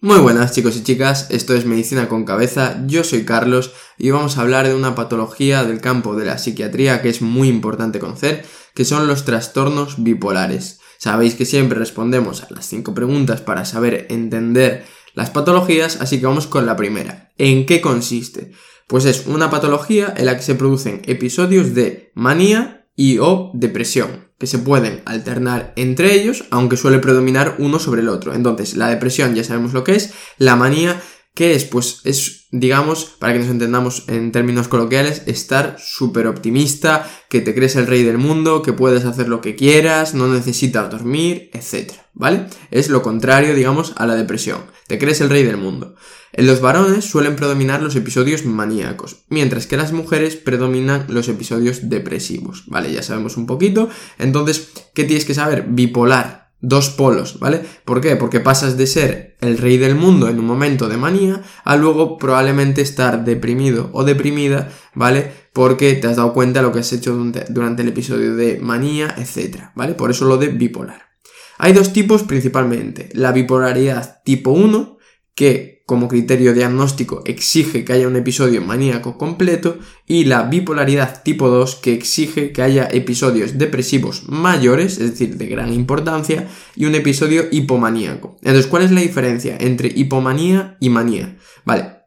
Muy buenas chicos y chicas, esto es Medicina con Cabeza, yo soy Carlos y vamos a hablar de una patología del campo de la psiquiatría que es muy importante conocer, que son los trastornos bipolares. Sabéis que siempre respondemos a las cinco preguntas para saber entender las patologías, así que vamos con la primera. ¿En qué consiste? Pues es una patología en la que se producen episodios de manía y o depresión que se pueden alternar entre ellos, aunque suele predominar uno sobre el otro. Entonces, la depresión ya sabemos lo que es, la manía, ¿qué es? Pues es, digamos, para que nos entendamos en términos coloquiales, estar súper optimista, que te crees el rey del mundo, que puedes hacer lo que quieras, no necesitas dormir, etc. ¿Vale? Es lo contrario, digamos, a la depresión. Te crees el rey del mundo. En los varones suelen predominar los episodios maníacos, mientras que en las mujeres predominan los episodios depresivos, ¿vale? Ya sabemos un poquito. Entonces, ¿qué tienes que saber? Bipolar, dos polos, ¿vale? ¿Por qué? Porque pasas de ser el rey del mundo en un momento de manía a luego probablemente estar deprimido o deprimida, ¿vale? Porque te has dado cuenta de lo que has hecho durante el episodio de manía, etc. ¿vale? Por eso lo de bipolar. Hay dos tipos principalmente, la bipolaridad tipo 1, que como criterio diagnóstico exige que haya un episodio maníaco completo y la bipolaridad tipo 2 que exige que haya episodios depresivos mayores, es decir, de gran importancia, y un episodio hipomaníaco. Entonces, ¿cuál es la diferencia entre hipomanía y manía? Vale,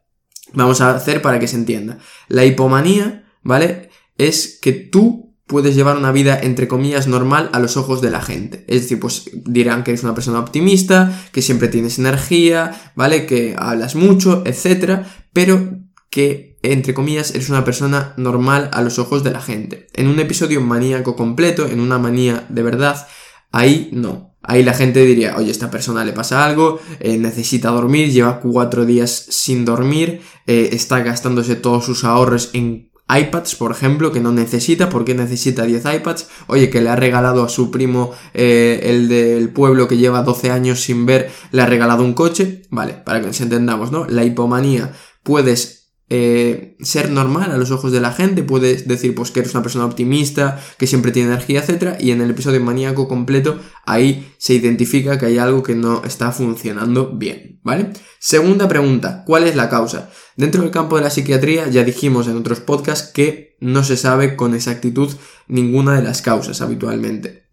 vamos a hacer para que se entienda. La hipomanía, ¿vale? Es que tú puedes llevar una vida entre comillas normal a los ojos de la gente. Es decir, pues dirán que eres una persona optimista, que siempre tienes energía, ¿vale? Que hablas mucho, etcétera, pero que entre comillas eres una persona normal a los ojos de la gente. En un episodio maníaco completo, en una manía de verdad, ahí no. Ahí la gente diría, oye, esta persona le pasa algo, eh, necesita dormir, lleva cuatro días sin dormir, eh, está gastándose todos sus ahorros en iPads, por ejemplo, que no necesita, porque necesita 10 iPads, oye, que le ha regalado a su primo, eh, el del pueblo que lleva 12 años sin ver, le ha regalado un coche, vale, para que nos entendamos, ¿no? La hipomanía puedes eh, ser normal a los ojos de la gente, puedes decir pues que eres una persona optimista, que siempre tiene energía, etc. Y en el episodio maníaco completo, ahí se identifica que hay algo que no está funcionando bien, ¿vale? Segunda pregunta, ¿cuál es la causa? Dentro del campo de la psiquiatría ya dijimos en otros podcasts que no se sabe con exactitud ninguna de las causas habitualmente.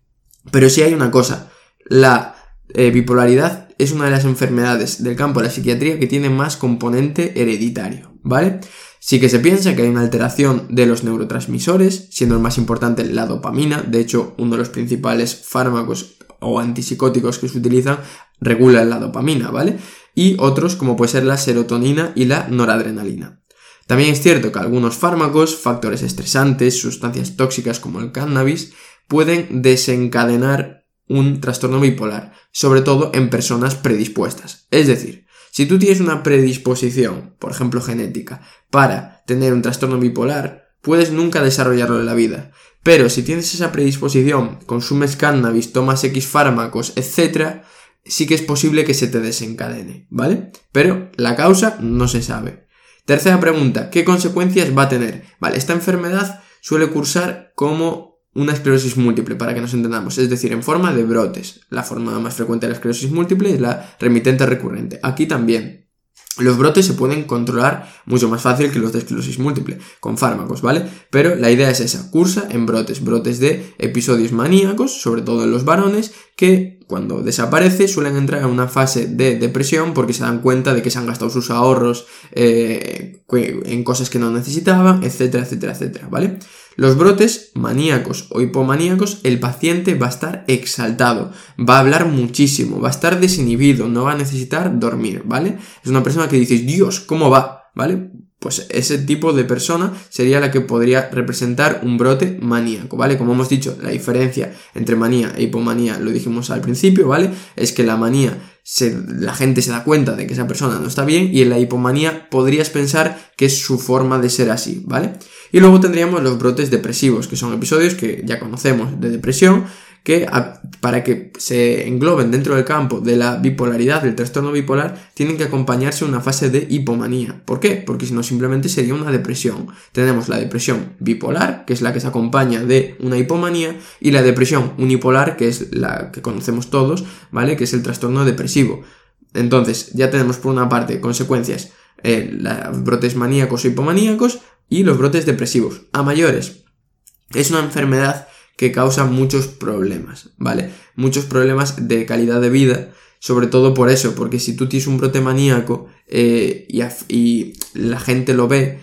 Pero sí hay una cosa, la eh, bipolaridad es una de las enfermedades del campo de la psiquiatría que tiene más componente hereditario. ¿Vale? Sí que se piensa que hay una alteración de los neurotransmisores, siendo el más importante la dopamina, de hecho uno de los principales fármacos o antipsicóticos que se utilizan regula la dopamina, ¿vale? Y otros como puede ser la serotonina y la noradrenalina. También es cierto que algunos fármacos, factores estresantes, sustancias tóxicas como el cannabis, pueden desencadenar un trastorno bipolar, sobre todo en personas predispuestas. Es decir, si tú tienes una predisposición, por ejemplo genética, para tener un trastorno bipolar, puedes nunca desarrollarlo en la vida. Pero si tienes esa predisposición, consumes cannabis, tomas X fármacos, etc., sí que es posible que se te desencadene, ¿vale? Pero la causa no se sabe. Tercera pregunta, ¿qué consecuencias va a tener? Vale, esta enfermedad suele cursar como una esclerosis múltiple, para que nos entendamos, es decir, en forma de brotes. La forma más frecuente de la esclerosis múltiple es la remitente recurrente. Aquí también. Los brotes se pueden controlar mucho más fácil que los de esclerosis múltiple, con fármacos, ¿vale? Pero la idea es esa, cursa en brotes, brotes de episodios maníacos, sobre todo en los varones, que cuando desaparece suelen entrar en una fase de depresión porque se dan cuenta de que se han gastado sus ahorros eh, en cosas que no necesitaban, etcétera, etcétera, etcétera, ¿vale? Los brotes maníacos o hipomaníacos, el paciente va a estar exaltado, va a hablar muchísimo, va a estar desinhibido, no va a necesitar dormir, ¿vale? Es una persona que dices, Dios, ¿cómo va? ¿Vale? Pues ese tipo de persona sería la que podría representar un brote maníaco, ¿vale? Como hemos dicho, la diferencia entre manía e hipomanía, lo dijimos al principio, ¿vale? Es que la manía la gente se da cuenta de que esa persona no está bien y en la hipomanía podrías pensar que es su forma de ser así, ¿vale? Y luego tendríamos los brotes depresivos, que son episodios que ya conocemos de depresión, que para que se engloben dentro del campo de la bipolaridad, del trastorno bipolar, tienen que acompañarse una fase de hipomanía. ¿Por qué? Porque si no simplemente sería una depresión. Tenemos la depresión bipolar, que es la que se acompaña de una hipomanía, y la depresión unipolar, que es la que conocemos todos, ¿vale? Que es el trastorno depresivo. Entonces, ya tenemos por una parte consecuencias, eh, los brotes maníacos o hipomaníacos y los brotes depresivos. A mayores, es una enfermedad que causa muchos problemas, ¿vale? Muchos problemas de calidad de vida, sobre todo por eso, porque si tú tienes un brote maníaco eh, y, la gente lo ve,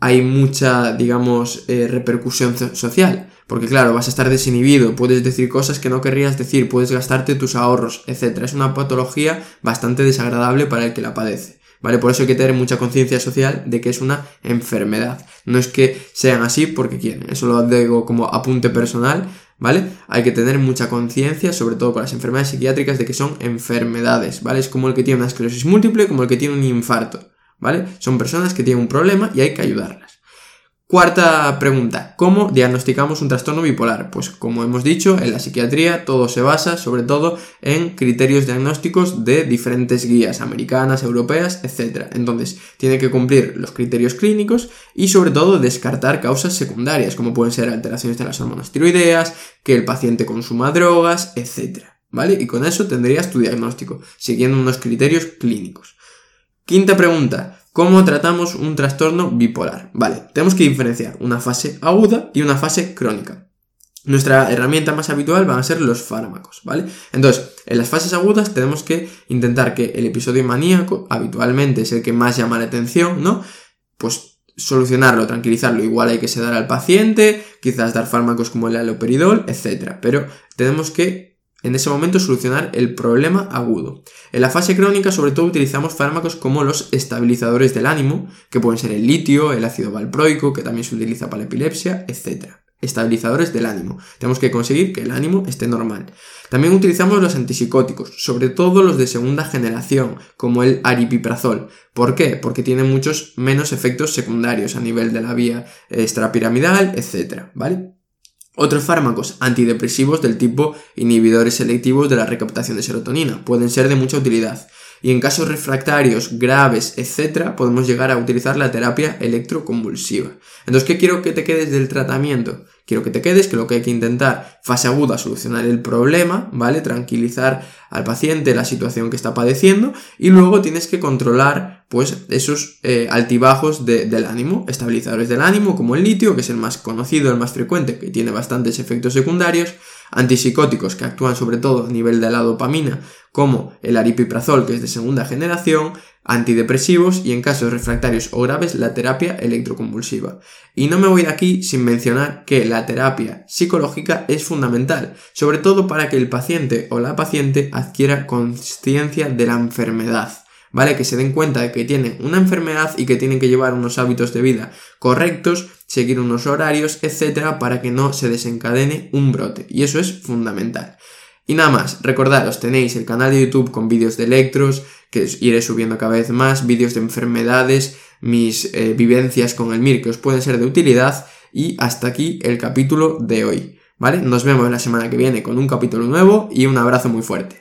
hay mucha, digamos, eh, repercusión social. Porque claro, vas a estar desinhibido, puedes decir cosas que no querrías decir, puedes gastarte tus ahorros, etc. Es una patología bastante desagradable para el que la padece. ¿Vale? Por eso hay que tener mucha conciencia social de que es una enfermedad. No es que sean así porque quieren. Eso lo digo como apunte personal, ¿vale? Hay que tener mucha conciencia, sobre todo con las enfermedades psiquiátricas, de que son enfermedades, ¿vale? Es como el que tiene una esclerosis múltiple, como el que tiene un infarto, ¿vale? Son personas que tienen un problema y hay que ayudarlas. Cuarta pregunta, ¿cómo diagnosticamos un trastorno bipolar? Pues como hemos dicho, en la psiquiatría todo se basa sobre todo en criterios diagnósticos de diferentes guías americanas, europeas, etc. Entonces, tiene que cumplir los criterios clínicos y sobre todo descartar causas secundarias, como pueden ser alteraciones de las hormonas tiroideas, que el paciente consuma drogas, etc. ¿Vale? Y con eso tendrías tu diagnóstico, siguiendo unos criterios clínicos. Quinta pregunta, ¿Cómo tratamos un trastorno bipolar? Vale, tenemos que diferenciar una fase aguda y una fase crónica. Nuestra herramienta más habitual van a ser los fármacos, ¿vale? Entonces, en las fases agudas tenemos que intentar que el episodio maníaco, habitualmente es el que más llama la atención, ¿no? Pues solucionarlo, tranquilizarlo. Igual hay que sedar al paciente, quizás dar fármacos como el aloperidol, etc. Pero tenemos que en ese momento solucionar el problema agudo. En la fase crónica sobre todo utilizamos fármacos como los estabilizadores del ánimo, que pueden ser el litio, el ácido valproico, que también se utiliza para la epilepsia, etc. Estabilizadores del ánimo. Tenemos que conseguir que el ánimo esté normal. También utilizamos los antipsicóticos, sobre todo los de segunda generación, como el aripiprazol. ¿Por qué? Porque tienen muchos menos efectos secundarios a nivel de la vía extrapiramidal, etc. ¿Vale? Otros fármacos antidepresivos del tipo inhibidores selectivos de la recaptación de serotonina pueden ser de mucha utilidad. Y en casos refractarios graves, etc., podemos llegar a utilizar la terapia electroconvulsiva. Entonces, ¿qué quiero que te quedes del tratamiento? Quiero que te quedes que lo que hay que intentar, fase aguda, solucionar el problema, ¿vale? Tranquilizar al paciente la situación que está padeciendo y luego tienes que controlar, pues, esos eh, altibajos del ánimo, estabilizadores del ánimo, como el litio, que es el más conocido, el más frecuente, que tiene bastantes efectos secundarios, antipsicóticos que actúan sobre todo a nivel de la dopamina, como el aripiprazol, que es de segunda generación, antidepresivos y en casos refractarios o graves la terapia electroconvulsiva. Y no me voy de aquí sin mencionar que la terapia psicológica es fundamental, sobre todo para que el paciente o la paciente adquiera conciencia de la enfermedad. ¿Vale? Que se den cuenta de que tienen una enfermedad y que tienen que llevar unos hábitos de vida correctos, seguir unos horarios, etcétera, para que no se desencadene un brote. Y eso es fundamental. Y nada más, recordaros, tenéis el canal de YouTube con vídeos de electros, que iré subiendo cada vez más, vídeos de enfermedades, mis eh, vivencias con el MIR que os pueden ser de utilidad, y hasta aquí el capítulo de hoy, ¿vale? Nos vemos la semana que viene con un capítulo nuevo y un abrazo muy fuerte.